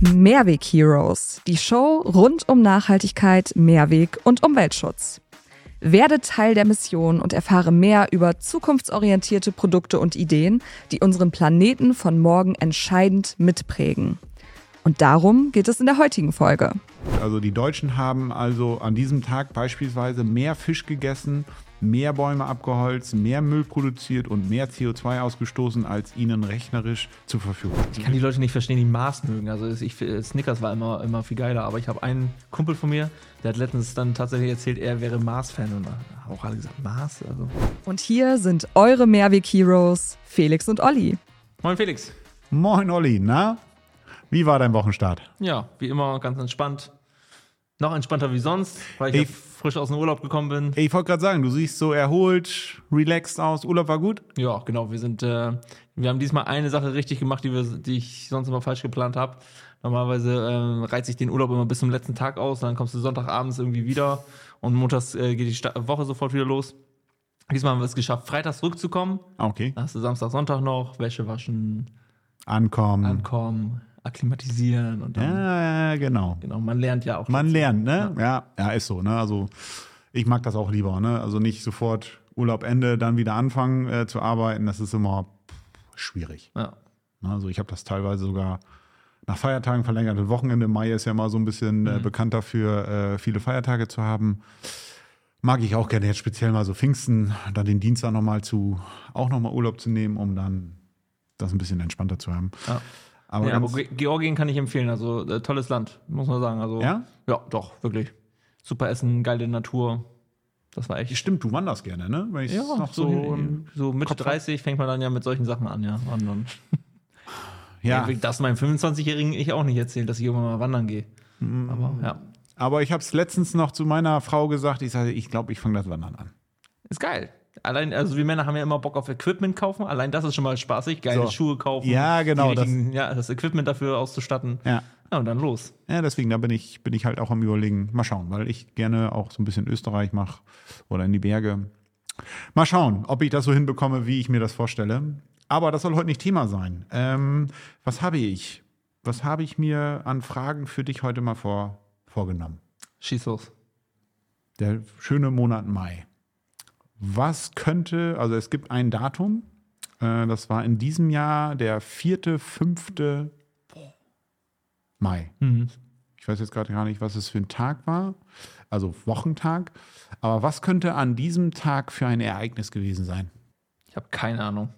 Mehrweg Heroes, die Show rund um Nachhaltigkeit, Mehrweg und Umweltschutz. Werde Teil der Mission und erfahre mehr über zukunftsorientierte Produkte und Ideen, die unseren Planeten von morgen entscheidend mitprägen. Und darum geht es in der heutigen Folge. Also die Deutschen haben also an diesem Tag beispielsweise mehr Fisch gegessen, mehr Bäume abgeholzt, mehr Müll produziert und mehr CO2 ausgestoßen, als ihnen rechnerisch zur Verfügung Ich kann die Leute nicht verstehen, die Mars mögen. Also ich, Snickers war immer, immer viel geiler, aber ich habe einen Kumpel von mir, der hat letztens dann tatsächlich erzählt, er wäre Mars-Fan und da haben auch alle gesagt, Mars? Also. Und hier sind eure Mehrweg-Heroes, Felix und Olli. Moin Felix. Moin Olli, na? Wie war dein Wochenstart? Ja, wie immer ganz entspannt. Noch entspannter wie sonst, weil ich Ey. ja frisch aus dem Urlaub gekommen bin. Ich wollte gerade sagen, du siehst so erholt, relaxed aus. Urlaub war gut? Ja, genau. Wir sind, äh, wir haben diesmal eine Sache richtig gemacht, die, wir, die ich sonst immer falsch geplant habe. Normalerweise ähm, reizt sich den Urlaub immer bis zum letzten Tag aus, dann kommst du Sonntagabends irgendwie wieder und montags äh, geht die Sta Woche sofort wieder los. Diesmal haben wir es geschafft, freitags zurückzukommen. Ah, Okay. Dann hast du Samstag, Sonntag noch, Wäsche waschen, Ankommen. ankommen, akklimatisieren und dann, Ja, genau. genau, man lernt ja auch. Man dazu. lernt, ne? Ja. ja, ist so, ne? Also ich mag das auch lieber, ne? Also nicht sofort Urlaub Ende, dann wieder anfangen äh, zu arbeiten. Das ist immer pff, schwierig. Ja. Ne? Also ich habe das teilweise sogar nach Feiertagen verlängerte Wochenende. Mai ist ja immer so ein bisschen äh, bekannt dafür, äh, viele Feiertage zu haben. Mag ich auch gerne jetzt speziell mal so Pfingsten, dann den Dienstag nochmal zu, auch nochmal Urlaub zu nehmen, um dann das ein bisschen entspannter zu haben. Ja. Aber, ja, aber Georgien kann ich empfehlen. Also äh, tolles Land, muss man sagen. Also, Ja? Ja, doch, wirklich. Super Essen, geile Natur. Das war echt. stimmt, du wanderst gerne, ne? Wenn ich Ja, noch so, so, so Mitte Kopf hab. 30 fängt man dann ja mit solchen Sachen an, ja. Wandern. ja. Ja. Das meinem 25-Jährigen ich auch nicht erzählen, dass ich irgendwann mal wandern gehe. Mhm. Aber ja, Aber ich habe es letztens noch zu meiner Frau gesagt. Ich sage, ich glaube, ich fange das Wandern an. ist geil. Allein, also wir Männer haben ja immer Bock auf Equipment kaufen. Allein das ist schon mal spaßig. Geile So. Schuhe kaufen. Ja, genau, richtigen- ja, das Equipment dafür auszustatten. Ja. Ja, und dann los. Ja, deswegen, da bin ich, bin ich halt auch am Überlegen. Mal schauen, weil ich gerne auch so ein bisschen Österreich mache oder in die Berge. Mal schauen, ob ich das so hinbekomme, wie ich mir das vorstelle. Aber das soll heute nicht Thema sein. Ähm, was habe ich? Was habe ich mir an Fragen für dich heute mal vor, vorgenommen? Schieß los. Der schöne Monat Mai. Was könnte, also es gibt ein Datum, äh, das war in diesem Jahr der vierte, fünfte Mai. Ich weiß jetzt gerade gar nicht, was es für ein Tag war, also Wochentag. Aber was könnte an diesem Tag für ein Ereignis gewesen sein? Ich habe keine Ahnung.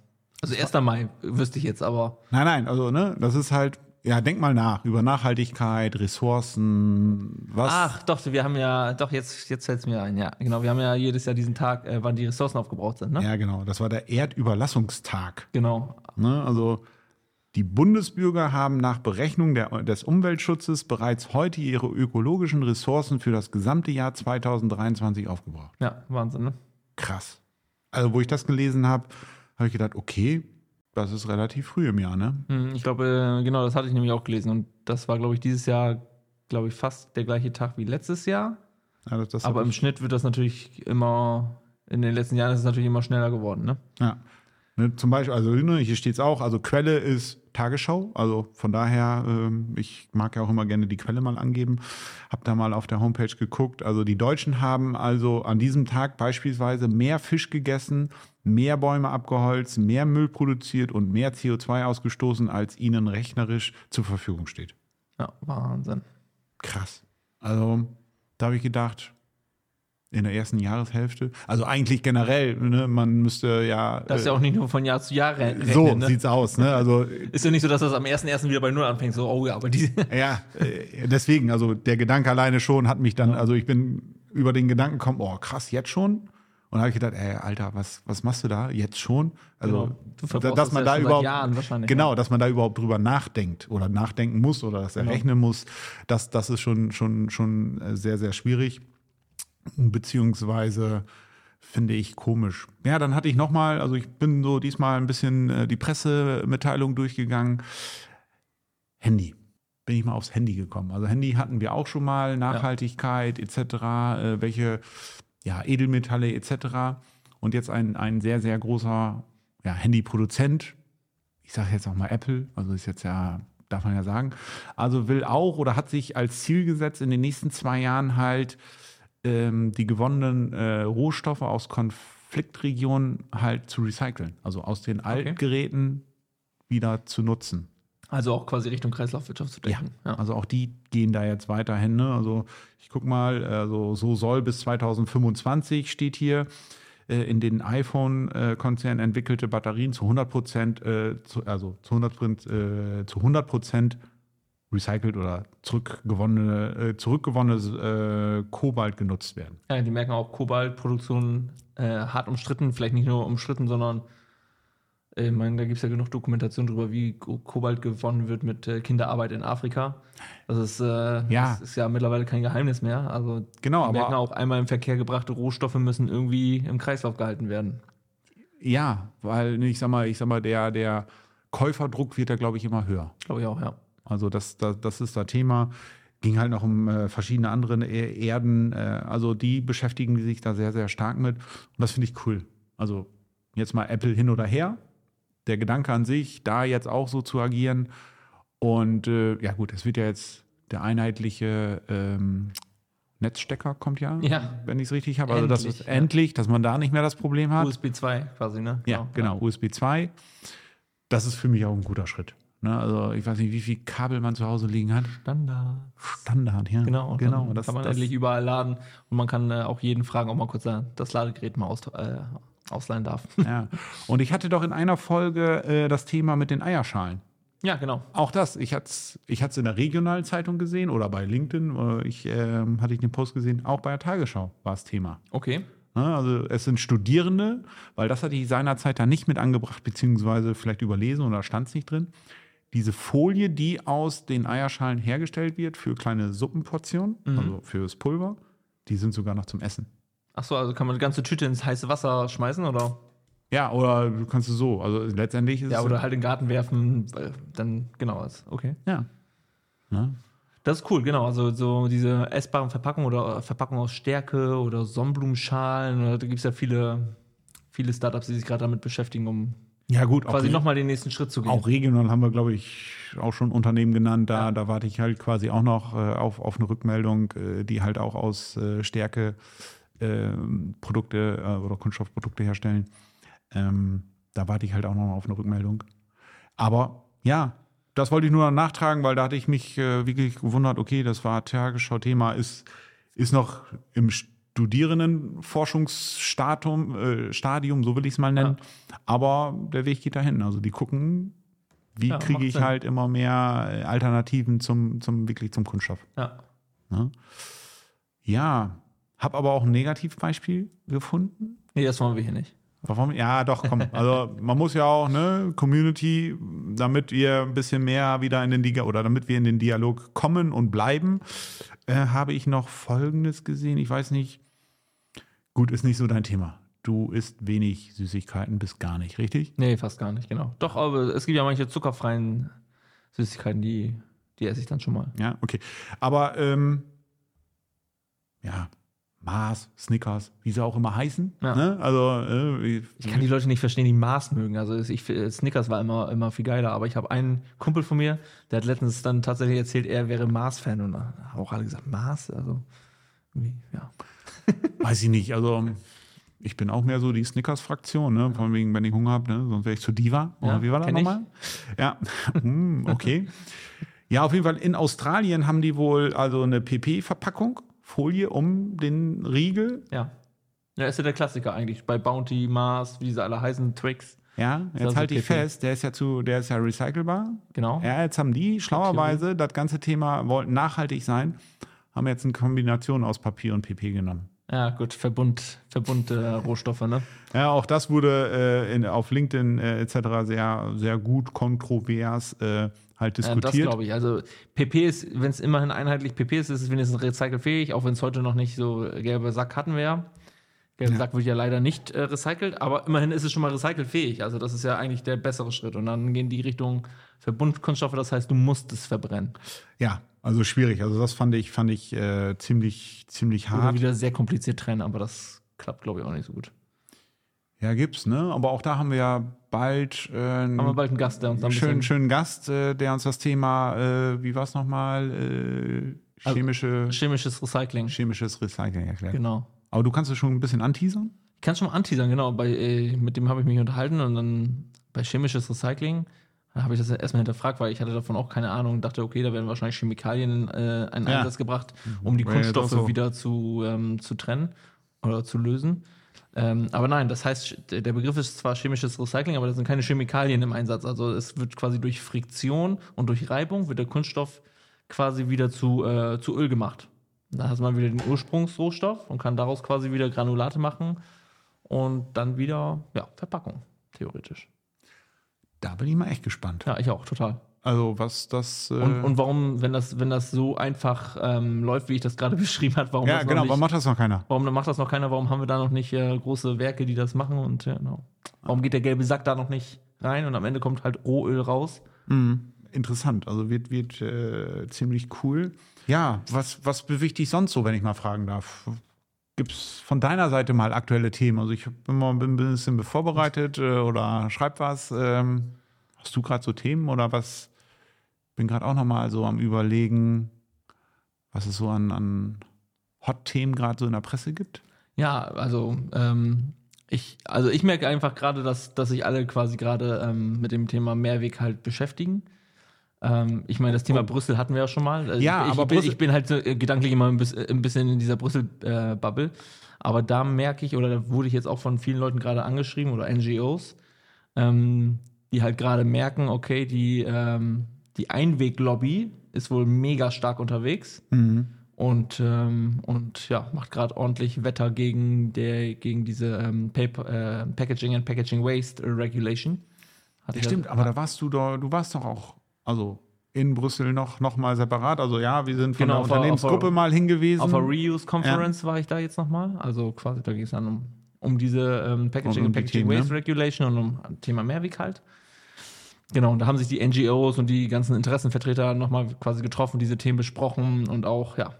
Also 1. Mai wüsste ich jetzt, aber Nein, nein, also ne, das ist halt, ja, denk mal nach über Nachhaltigkeit, Ressourcen, was. Ach, doch, wir haben ja, doch, jetzt, jetzt fällt es mir ein, ja. Genau, wir haben ja jedes Jahr diesen Tag, äh, wann die Ressourcen aufgebraucht sind, ne? Ja, genau, das war der Erdüberlassungstag. Genau. Ne? Also die Bundesbürger haben nach Berechnung der, des Umweltschutzes bereits heute ihre ökologischen Ressourcen für das gesamte Jahr 2023 aufgebraucht. Ja, Wahnsinn, ne? Krass. Also wo ich das gelesen habe, habe ich gedacht, okay, das ist relativ früh im Jahr, ne? Hm, Ich glaube, äh, genau, das hatte ich nämlich auch gelesen. Und das war, glaube ich, dieses Jahr, glaube ich, fast der gleiche Tag wie letztes Jahr. Ja, Aber im Schnitt wird das natürlich immer, in den letzten Jahren ist es natürlich immer schneller geworden, ne? Ja. Ne, zum Beispiel, also ne, hier steht es auch, also Quelle ist Tagesschau, also von daher, ähm, ich mag ja auch immer gerne die Quelle mal angeben, habe da mal auf der Homepage geguckt, also die Deutschen haben also an diesem Tag beispielsweise mehr Fisch gegessen, mehr Bäume abgeholzt, mehr Müll produziert und mehr CO2 ausgestoßen, als ihnen rechnerisch zur Verfügung steht. Ja, Wahnsinn. Krass. Also da habe ich gedacht, in der ersten Jahreshälfte, also eigentlich generell, ne, man müsste ja... Das ist ja auch nicht nur von Jahr zu Jahr re- rechnen, so ne? sieht's aus, ne? Also Ist ja nicht so, dass das am 1.1. wieder bei Null anfängt, so, oh ja, aber die. Ja, äh, deswegen, also der Gedanke alleine schon hat mich dann, also ich bin über den Gedanken gekommen, oh krass, jetzt schon? Und habe ich gedacht, ey, Alter, was, was machst du da? Jetzt schon? Also, Genau. Dass das man ja da schon seit überhaupt, genau, dass man da überhaupt drüber nachdenkt oder nachdenken muss oder das errechnen muss, das, das ist schon, schon, schon äh, sehr, sehr schwierig. Beziehungsweise finde ich komisch. Ja, dann hatte ich nochmal, also ich bin so diesmal ein bisschen äh, die Pressemitteilung durchgegangen. Handy. Bin ich mal aufs Handy gekommen. Also Handy hatten wir auch schon mal, Nachhaltigkeit etc., äh, welche ja, Edelmetalle etc. Und jetzt ein, ein sehr, sehr großer ja, Handyproduzent. Ich sage jetzt auch mal Apple, also ist jetzt ja darf man ja sagen. Also will auch oder hat sich als Ziel gesetzt, in den nächsten zwei Jahren halt ähm, die gewonnenen äh, Rohstoffe aus Konfliktregionen halt zu recyceln. Also aus den Altgeräten wieder zu nutzen. Also auch quasi Richtung Kreislaufwirtschaft zu denken. Ja. Also auch die gehen da jetzt weiterhin. Ne? Also ich guck mal, also so soll bis 2025 steht hier äh, in den iPhone-Konzernen entwickelte Batterien zu 100 Prozent, äh, also zu 100 Prozent, äh, zu 100 Prozent recycelt oder zurückgewonnene, äh, zurückgewonnenes äh, Kobalt genutzt werden. ja, die merken auch Kobaltproduktion äh, hart umstritten, vielleicht nicht nur umstritten, sondern äh, ich meine, da gibt es ja genug Dokumentation darüber, wie Ko- Kobalt gewonnen wird mit äh, Kinderarbeit in Afrika. Das ist, äh, Ja. das ist ja mittlerweile kein Geheimnis mehr. Also Genau, die aber- merken auch, einmal im Verkehr gebrachte Rohstoffe müssen irgendwie im Kreislauf gehalten werden. Ja, weil ich sag mal, ich sag mal, der, der Käuferdruck wird da, glaube ich, immer höher. Glaube ich auch, ja. Also das, das, das ist das Thema. Ging halt noch um äh, verschiedene andere E- Erden. Äh, also die beschäftigen sich da sehr, sehr stark mit. Und das finde ich cool. Also jetzt mal Apple hin oder her. Der Gedanke an sich, da jetzt auch so zu agieren. Und äh, ja gut, es wird ja jetzt der einheitliche ähm, Netzstecker kommt ja, Ja. wenn ich es richtig habe. Also das ist ja. endlich, dass man da nicht mehr das Problem hat. USB 2 quasi, ne? Ja, genau, USB 2. Das ist für mich auch ein guter Schritt. Ne, also ich weiß nicht, wie viel Kabel man zu Hause liegen hat. Standard. Standard, ja. Genau, genau. Das, kann man das, endlich überall laden und man kann äh, auch jeden fragen, ob man kurz äh, das Ladegerät mal aus, äh, ausleihen darf. ja. Und ich hatte doch in einer Folge äh, das Thema mit den Eierschalen. ja, genau. Auch das, ich hatte es ich hat's in der regionalen Zeitung gesehen oder bei LinkedIn, äh, ich, ähm, hatte ich den Post gesehen, auch bei der Tagesschau war es Thema. Okay. Ne, Also es sind Studierende, weil das hatte ich seinerzeit da nicht mit angebracht, beziehungsweise vielleicht überlesen oder stand es nicht drin. Diese Folie, die aus den Eierschalen hergestellt wird für kleine Suppenportionen, also fürs Pulver, die sind sogar noch zum Essen. Achso, also kann man die ganze Tüte ins heiße Wasser schmeißen oder? Ja, oder du kannst es so. Also letztendlich ist Ja, es. oder halt in den Garten werfen, weil dann, genau, ist okay. Ja. Ne? Das ist cool, genau. Also so diese essbaren Verpackungen oder Verpackungen aus Stärke oder Sonnenblumenschalen. Oder da gibt es ja viele, viele Startups, die sich gerade damit beschäftigen, um Ja, gut. quasi auch, nochmal den nächsten Schritt zu gehen. auch regional haben wir, glaube ich, auch schon Unternehmen genannt. Da, da warte ich halt quasi auch noch äh, auf, auf eine Rückmeldung, äh, die halt auch aus äh, Stärke äh, Produkte äh, oder Kunststoffprodukte herstellen. Ähm, da warte ich halt auch noch auf eine Rückmeldung. Aber ja, das wollte ich nur nachtragen, weil da hatte ich mich äh, wirklich gewundert, okay, das war Tagesschau-Thema, ist, ist noch im Studierendenforschungsstadium, äh, Stadium, so will ich es mal nennen. Aber der Weg geht dahin. Also die gucken, wie Ja, kriege ich Sinn. halt immer mehr äh, Alternativen zum, zum wirklich zum Kunststoff. Ja. Ne? Ja, habe aber auch ein Negativbeispiel gefunden. Nee, das wollen wir hier nicht. Warum? Ja, doch, komm. Also man muss ja auch, ne, Community, damit wir ein bisschen mehr wieder in den Dialog oder damit wir in den Dialog kommen und bleiben, äh, habe ich noch Folgendes gesehen. Ich weiß nicht. Gut, ist nicht so dein Thema. Du isst wenig Süßigkeiten bis gar nicht, richtig? Nee, fast gar nicht, genau. Doch, aber es gibt ja manche zuckerfreien Süßigkeiten, die, die esse ich dann schon mal. Ja, okay. Aber ähm, ja, Mars, Snickers, wie sie auch immer heißen. Ja. Ne? Also äh, Ich kann die Leute nicht verstehen, die Maß mögen. Also ich, Snickers war immer, immer viel geiler, aber ich habe einen Kumpel von mir, der hat letztens dann tatsächlich erzählt, er wäre Mars-Fan und haben auch alle gesagt, Mars? Also, irgendwie, ja. Weiß ich nicht. Also ich bin auch mehr so die Snickers-Fraktion, ne? Vor allem wegen, wenn ich Hunger habe, ne? sonst wäre ich zu Diva. Oder Ja, wie war das nochmal? Ja, Hm, okay. Ja, auf jeden Fall in Australien haben die wohl also eine PP-Verpackung, Folie um den Riegel. Ja. Ja, ist ja der Klassiker eigentlich. Bei Bounty, Mars, wie diese alle heißen, Twix. Ja, jetzt Also halte ich fest, der ist ja zu, der ist ja recycelbar. Genau. Ja, jetzt haben die schlauerweise das ganze Thema wollten nachhaltig sein, haben jetzt eine Kombination aus Papier und PP genommen. Ja, gut, Verbund, Verbund äh, Rohstoffe, ne? Ja, auch das wurde äh, in, auf LinkedIn äh, etc. sehr, sehr gut kontrovers äh, halt Ja, das diskutiert. glaube ich. Also PP ist, wenn es immerhin einheitlich PP ist, ist es wenigstens recycelfähig, auch wenn es heute noch nicht so gelbe Sack hatten wir ja. Gelbe Sack wird ja leider nicht äh, recycelt, aber immerhin ist es schon mal recycelfähig. Also das ist ja eigentlich der bessere Schritt. Und dann gehen die Richtung Verbundkunststoffe, das heißt, du musst es verbrennen. ja, also schwierig. Also das fand ich, fand ich äh, ziemlich, ziemlich Oder hart. wieder sehr kompliziert trennen, aber das klappt, glaube ich, auch nicht so gut. Ja, gibt's, ne? Aber auch da haben wir ja bald, äh, einen Haben wir bald einen Gast, der uns da ein schönen, schönen Gast, äh, der uns das Thema, äh, wie war es nochmal, äh, Also, chemische, chemisches Recycling. chemisches Recycling erklärt. Genau. Aber du kannst es schon ein bisschen anteasern? Ich kann schon mal anteasern, genau. Bei, äh, mit dem habe ich mich unterhalten und dann bei chemisches Recycling habe ich das erstmal hinterfragt, weil ich hatte davon auch keine Ahnung und dachte, okay, da werden wahrscheinlich Chemikalien äh, in Ja. Einsatz gebracht, um die jetzt Kunststoffe so. wieder zu, ähm, zu trennen oder zu lösen. Ähm, aber nein, das heißt, der der Begriff ist zwar chemisches Recycling, aber da sind keine Chemikalien im Einsatz. Also es wird quasi durch Friktion und durch Reibung wird der Kunststoff quasi wieder zu, äh, zu Öl gemacht. Da hat man wieder den Ursprungsrohstoff und kann daraus quasi wieder Granulate machen und dann wieder ja, Verpackung, theoretisch. Da bin ich mal echt gespannt. Ja, ich auch, total. Also was das. Äh, Und, und warum, wenn das, wenn das so einfach ähm, läuft, wie ich das gerade beschrieben habe, warum, ja, das genau, noch warum nicht, macht das noch keiner? warum macht das noch keiner? Warum haben wir da noch nicht äh, große Werke, die das machen? Und ja, genau. warum geht der gelbe Sack da noch nicht rein und am Ende kommt halt Rohöl raus? Mhm. Interessant, also wird, wird äh, ziemlich cool. Ja, was, was bewegt dich sonst so, wenn ich mal fragen darf? Gibt es von deiner Seite mal aktuelle Themen? Also ich bin ein bisschen vorbereitet äh, oder schreib was. Ähm, hast du gerade so Themen oder was? Bin gerade auch noch mal so am überlegen, was es so an, an Hot-Themen gerade so in der Presse gibt. Ja, also ähm, ich, also ich merke einfach gerade, dass, dass sich alle quasi gerade ähm, mit dem Thema Mehrweg halt beschäftigen. Ähm, ich meine, das Thema Brüssel hatten wir ja schon mal. Also Ja, ich, aber ich, bin, Brüssel- ich bin halt so, äh, gedanklich immer ein bisschen, ein bisschen in dieser Brüssel-Bubble. aber da merke ich, oder da wurde ich jetzt auch von vielen Leuten gerade angeschrieben oder NGOs, ähm, die halt gerade merken, okay, die, ähm, die Einweglobby ist wohl mega stark unterwegs und, ähm, und ja, macht gerade ordentlich Wetter gegen, der, gegen diese ähm, Paper, äh, Packaging and Packaging Waste Regulation. Hat Ja, stimmt, aber da warst du doch, du warst doch auch, also in Brüssel noch, noch mal separat. Also ja, wir sind von Genau, der Unternehmensgruppe der- mal hingewiesen. Auf der Reuse Conference war ich da jetzt nochmal. Also quasi, da ging es dann um, um diese ähm, Packaging Und um Packaging Themen, Waste ne? Regulation und um Thema Mehrweg halt. Genau, und da haben sich die NGOs und die ganzen Interessenvertreter nochmal quasi getroffen, diese Themen besprochen und auch, ja.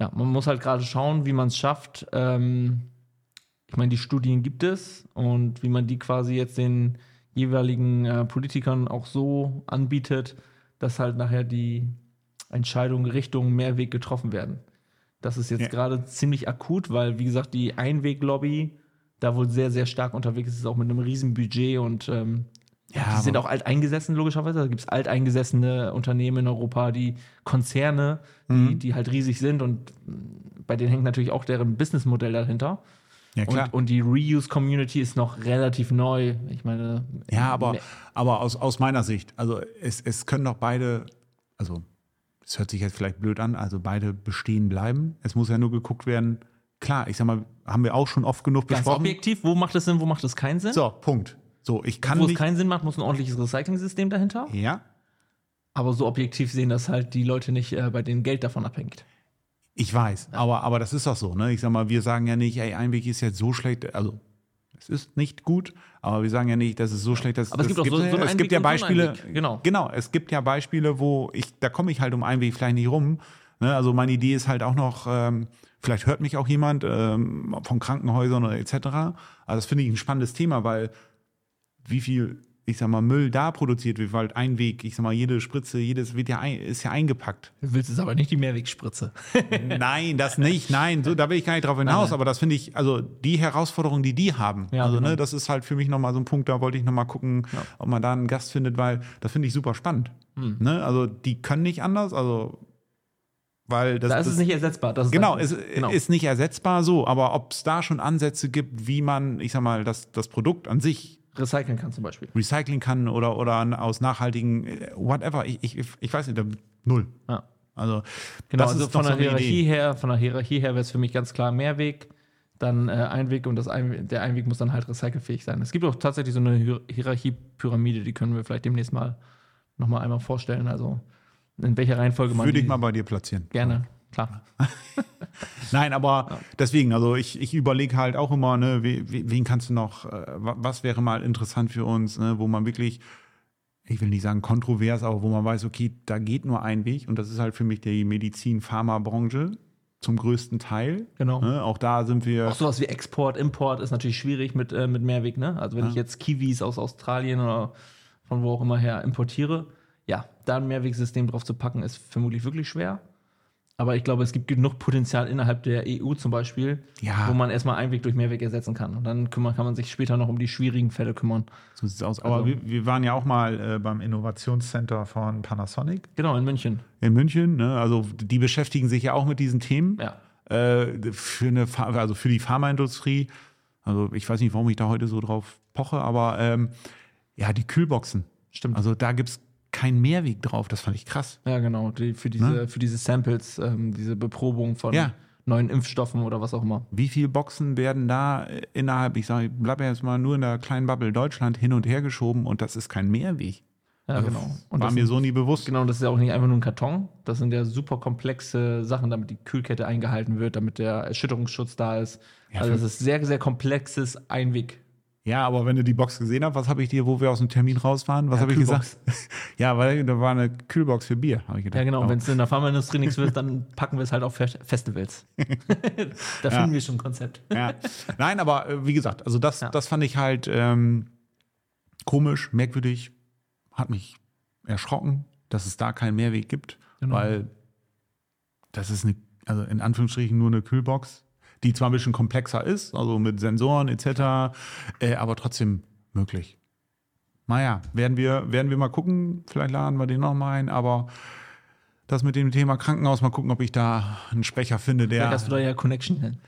Ja, man muss halt gerade schauen, wie man es schafft. Ähm, ich meine, die Studien gibt es und wie man die quasi jetzt den jeweiligen äh, Politikern auch so anbietet, dass halt nachher die Entscheidungen Richtung Mehrweg getroffen werden. Das ist jetzt Ja. gerade ziemlich akut, weil, wie gesagt, die Einweglobby da wohl sehr, sehr stark unterwegs ist, auch mit einem riesen Budget und ähm, ja, die sind auch alteingesessen, logischerweise. Da gibt es alteingesessene Unternehmen in Europa, die Konzerne, die, Mhm. die halt riesig sind und mh, bei denen hängt natürlich auch deren Businessmodell dahinter. Ja, klar. Und, und die Reuse-Community ist noch relativ neu. Ich meine, ja, aber, me- aber aus, aus meiner Sicht, also es, es können doch beide, also es hört sich jetzt vielleicht blöd an, also beide bestehen bleiben. Es muss ja nur geguckt werden. Klar, ich sag mal, haben wir auch schon oft genug ganz besprochen. objektiv, wo macht es Sinn, wo macht es keinen Sinn? So, Punkt. So, ich kann wo es keinen Sinn macht, muss ein ordentliches Recycling-System dahinter. ja, Aber so objektiv sehen, dass halt die Leute nicht äh, bei denen Geld davon abhängt. Ich weiß, aber, aber das ist doch so, ne? Ich sag mal, wir sagen ja nicht, ey, Einweg ist jetzt so schlecht, also es ist nicht gut, aber wir sagen ja nicht, dass es so schlecht ist. Aber es gibt auch so- so einen es gibt ja so Beispiele, Einweg, genau. Genau, es gibt ja Beispiele, wo ich, da komme ich halt um Einweg vielleicht nicht rum. Ne? Also meine Idee ist halt auch noch, ähm, vielleicht hört mich auch jemand ähm, von Krankenhäusern oder etc. Also das finde ich ein spannendes Thema, weil wie viel, ich sag mal, Müll da produziert wird, weil Einweg, ich sag mal, jede Spritze, jedes wird ja ein, ist ja eingepackt. Du willst es aber nicht die Mehrwegspritze. Nein, das nicht. Nein, so, da will ich gar nicht drauf hinaus. nein. Aber das finde ich, also die Herausforderung, die die haben. Ja, also, genau. ne, das ist halt für mich nochmal so ein Punkt, da wollte ich nochmal gucken, ob man da einen Gast findet, weil das finde ich super spannend. Hm. Ne? Also, die können nicht anders, also, weil das. Da ist es nicht ersetzbar. Das ist Genau, es genau. ist nicht ersetzbar so, aber ob es da schon Ansätze gibt, wie man, ich sag mal, das, das Produkt an sich recyceln kann zum Beispiel. recyceln kann oder, oder aus nachhaltigen, äh, whatever, ich, ich, ich weiß nicht, null. Ja. Also, Genau, das also ist von so der eine Hierarchie Idee. her, von der Hierarchie her wäre es für mich ganz klar Mehrweg, dann äh, Einweg und das Einweg, der Einweg muss dann halt recycelfähig sein. Es gibt auch tatsächlich so eine Hier Hierarchiepyramide, die können wir vielleicht demnächst mal nochmal einmal vorstellen. Also in welcher Reihenfolge man Würde ich mal bei dir platzieren. gerne, klar. Nein, aber deswegen, also ich, ich überlege halt auch immer, ne, we- we- wen kannst du noch, äh, wa- was wäre mal interessant für uns, ne, wo man wirklich, ich will nicht sagen kontrovers, aber wo man weiß, okay, da geht nur ein Weg und das ist halt für mich die Medizin-Pharma-Branche. zum größten Teil. Genau. Ne? Auch da sind wir. Auch sowas wie Export, Import ist natürlich schwierig mit, äh, mit Mehrweg, ne? Also wenn Ja. ich jetzt Kiwis aus Australien oder von wo auch immer her importiere, ja, da ein Mehrwegsystem drauf zu packen, ist vermutlich wirklich schwer. Aber ich glaube, es gibt genug Potenzial innerhalb der EU zum Beispiel, Ja. wo man erstmal Einweg durch Mehrweg ersetzen kann. Und dann kümmern, kann man sich später noch um die schwierigen Fälle kümmern. So sieht's aus. Aber Also- wir, wir waren ja auch mal äh, beim Innovationscenter von Panasonic Genau, in München. in München. Ne? Also die beschäftigen sich ja auch mit diesen Themen. Ja. Äh, für eine, also für die Pharmaindustrie. Also ich weiß nicht, warum ich da heute so drauf poche, aber ähm, ja, die Kühlboxen. Stimmt. Also da gibt es keinen Mehrweg drauf. Das fand ich krass. Ja, genau. Die, für, diese, für diese Samples, ähm, diese Beprobung von Ja. neuen Impfstoffen oder was auch immer. Wie viele Boxen werden da äh, innerhalb, ich sage, ich bleibe jetzt mal nur in der kleinen Bubble Deutschland hin und her geschoben und das ist kein Mehrweg. Ja, genau. Und War mir so nie bewusst. Genau, das ist ja auch nicht einfach nur ein Karton. Das sind ja super komplexe Sachen, damit die Kühlkette eingehalten wird, damit der Erschütterungsschutz da ist. Ja, also das ist sehr, sehr komplexes Einweg. Ja, aber wenn du die Box gesehen hast, was habe ich dir, wo wir aus dem Termin raus waren, was Ja, habe ich gesagt? ja, weil da war eine Kühlbox für Bier, habe ich gedacht. Ja, genau. Aber- Wenn es in der Pharmaindustrie nichts wird, dann packen wir es halt auf Fe- Festivals. da finden wir schon ein Konzept. ja. Nein, aber äh, wie gesagt, also das, Ja. das fand ich halt ähm, komisch, merkwürdig, hat mich erschrocken, dass es da keinen Mehrweg gibt, Genau. weil das ist eine, also in Anführungsstrichen nur eine Kühlbox, die zwar ein bisschen komplexer ist, also mit Sensoren etc., äh, aber trotzdem möglich. Naja, werden wir, werden wir mal gucken, vielleicht laden wir den noch mal ein, aber das mit dem Thema Krankenhaus, mal gucken, ob ich da einen Sprecher finde, der. Vielleicht hast du da ja Connection hin.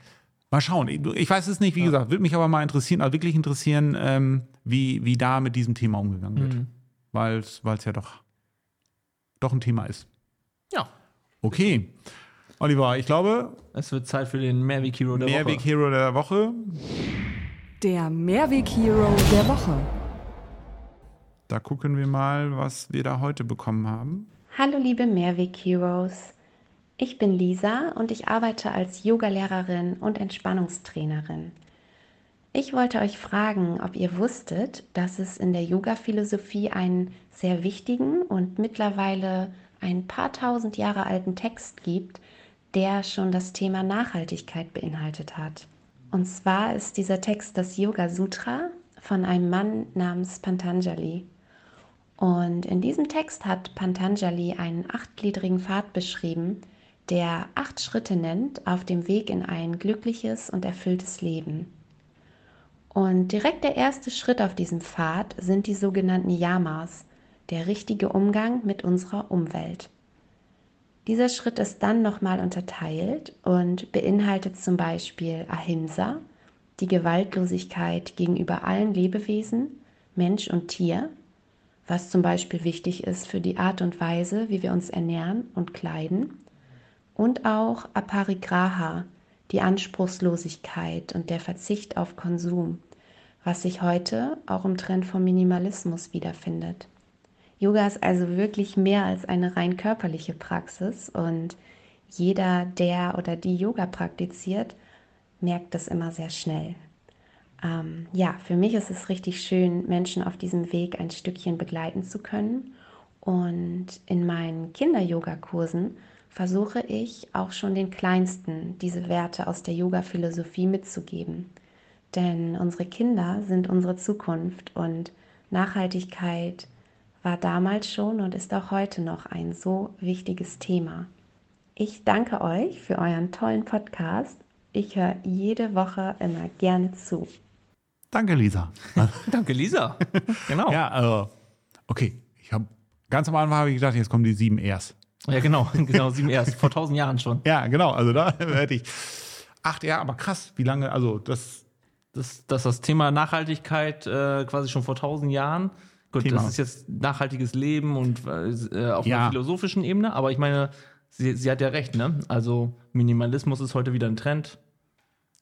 Mal schauen. Ich, weiß es nicht, wie gesagt, würde mich aber mal interessieren, also wirklich interessieren, ähm, wie, wie da mit diesem Thema umgegangen wird. Mhm. Weil es ja doch, doch ein Thema ist. Ja. Okay. Oliver, ich glaube, Es wird Zeit für den Mehrweg Hero der Mehrweg Woche. Hero der Woche. Der Mehrweg-Hero der Woche. Da gucken wir mal, was wir da heute bekommen haben. Hallo liebe Mehrweg Heroes. Ich bin Lisa und ich arbeite als Yogalehrerin und Entspannungstrainerin. Ich wollte euch fragen, ob ihr wusstet, dass es in der Yoga-Philosophie einen sehr wichtigen und mittlerweile ein paar tausend Jahre alten Text gibt, der schon das Thema Nachhaltigkeit beinhaltet hat. Und zwar ist dieser Text das Yoga Sutra von einem Mann namens Pantanjali. Und in diesem Text hat Pantanjali einen achtgliedrigen Pfad beschrieben, der acht Schritte nennt auf dem Weg in ein glückliches und erfülltes Leben. Und direkt der erste Schritt auf diesem Pfad sind die sogenannten Yamas, der richtige Umgang mit unserer Umwelt. Dieser Schritt ist dann nochmal unterteilt und beinhaltet zum Beispiel Ahimsa, die Gewaltlosigkeit gegenüber allen Lebewesen, Mensch und Tier, was zum Beispiel wichtig ist für die Art und Weise, wie wir uns ernähren und kleiden, und auch Aparigraha, die Anspruchslosigkeit und der Verzicht auf Konsum, was sich heute auch im Trend vom Minimalismus wiederfindet. Yoga ist also wirklich mehr als eine rein körperliche Praxis und jeder, der oder die Yoga praktiziert, merkt das immer sehr schnell. Ähm, ja, für mich ist es richtig schön, Menschen auf diesem Weg ein Stückchen begleiten zu können. Und in meinen Kinder-Yoga-Kursen versuche ich auch schon den Kleinsten diese Werte aus der Yoga-Philosophie mitzugeben. Denn unsere Kinder sind unsere Zukunft und Nachhaltigkeit war damals schon und ist auch heute noch ein so wichtiges Thema. Ich danke euch für euren tollen Podcast. Ich höre jede Woche immer gerne zu. Danke, Lisa. Danke, Lisa. genau. ja, also, okay. Ich habe ganz am Anfang habe ich gedacht, jetzt kommen die sieben erst. Ja, genau, genau, sieben erst, vor tausend Jahren schon. Ja, genau. Also da hätte ich acht, ja, aber krass, wie lange, also das, Das, das, das Thema Nachhaltigkeit äh, quasi schon vor tausend Jahren. Gut, Thema. das ist jetzt nachhaltiges Leben und äh, auf Ja. einer philosophischen Ebene, aber ich meine, sie, sie hat ja recht, ne? Also Minimalismus ist heute wieder ein Trend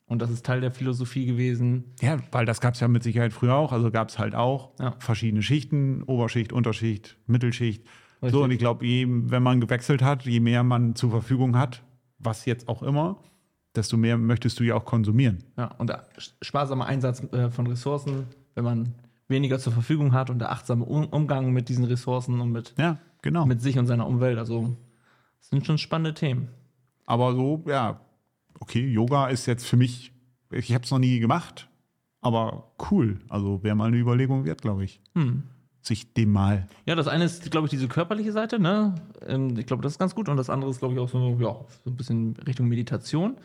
und das ist Teil der Philosophie gewesen. Ja, weil das gab es ja mit Sicherheit früher auch. Also gab es halt auch Ja. verschiedene Schichten, Oberschicht, Unterschicht, Mittelschicht. Richtig. So, und ich glaube, wenn man gewechselt hat, je mehr man zur Verfügung hat, was jetzt auch immer, desto mehr möchtest du ja auch konsumieren. Ja, und der sparsame Einsatz äh, von Ressourcen, wenn man weniger zur Verfügung hat und der achtsame um Umgang mit diesen Ressourcen und mit, Ja, genau. mit sich und seiner Umwelt. Also, das sind schon spannende Themen. Aber so, ja, okay, Yoga ist jetzt für mich, ich habe es noch nie gemacht, aber cool. Also wäre mal eine Überlegung wert, glaube ich. Hm. Sich dem mal. Ja, das eine ist, glaube ich, diese körperliche Seite, ne? Ähm, ich glaube, das ist ganz gut. Und das andere ist, glaube ich, auch so, ja, so ein bisschen Richtung Meditation.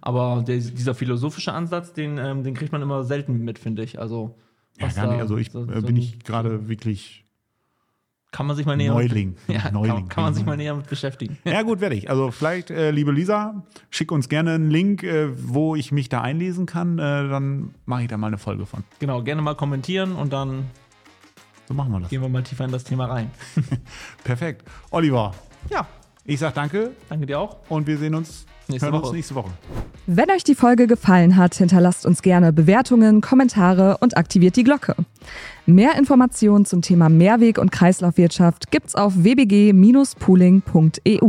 Aber der, dieser philosophische Ansatz, den, ähm, den kriegt man immer selten mit, finde ich. Also, Ja, gar nicht. Also ich so- äh, so bin ich gerade wirklich Kann man sich mal näher Neuling. Mit, ja, Neuling. Kann, kann man sich mal näher mit beschäftigen. Ja, gut, werde ich. Also vielleicht, äh, liebe Lisa, schick uns gerne einen Link, äh, wo ich mich da einlesen kann. Äh, dann mache ich da mal eine Folge von. Genau, gerne mal kommentieren und dann So machen wir das. gehen wir mal tiefer in das Thema rein. Perfekt. Oliver, Ja, ich sag danke danke dir auch. und wir sehen uns Nächste hören uns Woche. nächste Woche. Wenn euch die Folge gefallen hat, hinterlasst uns gerne Bewertungen, Kommentare und aktiviert die Glocke. Mehr Informationen zum Thema Mehrweg- und Kreislaufwirtschaft gibt's auf wbg-pooling.eu.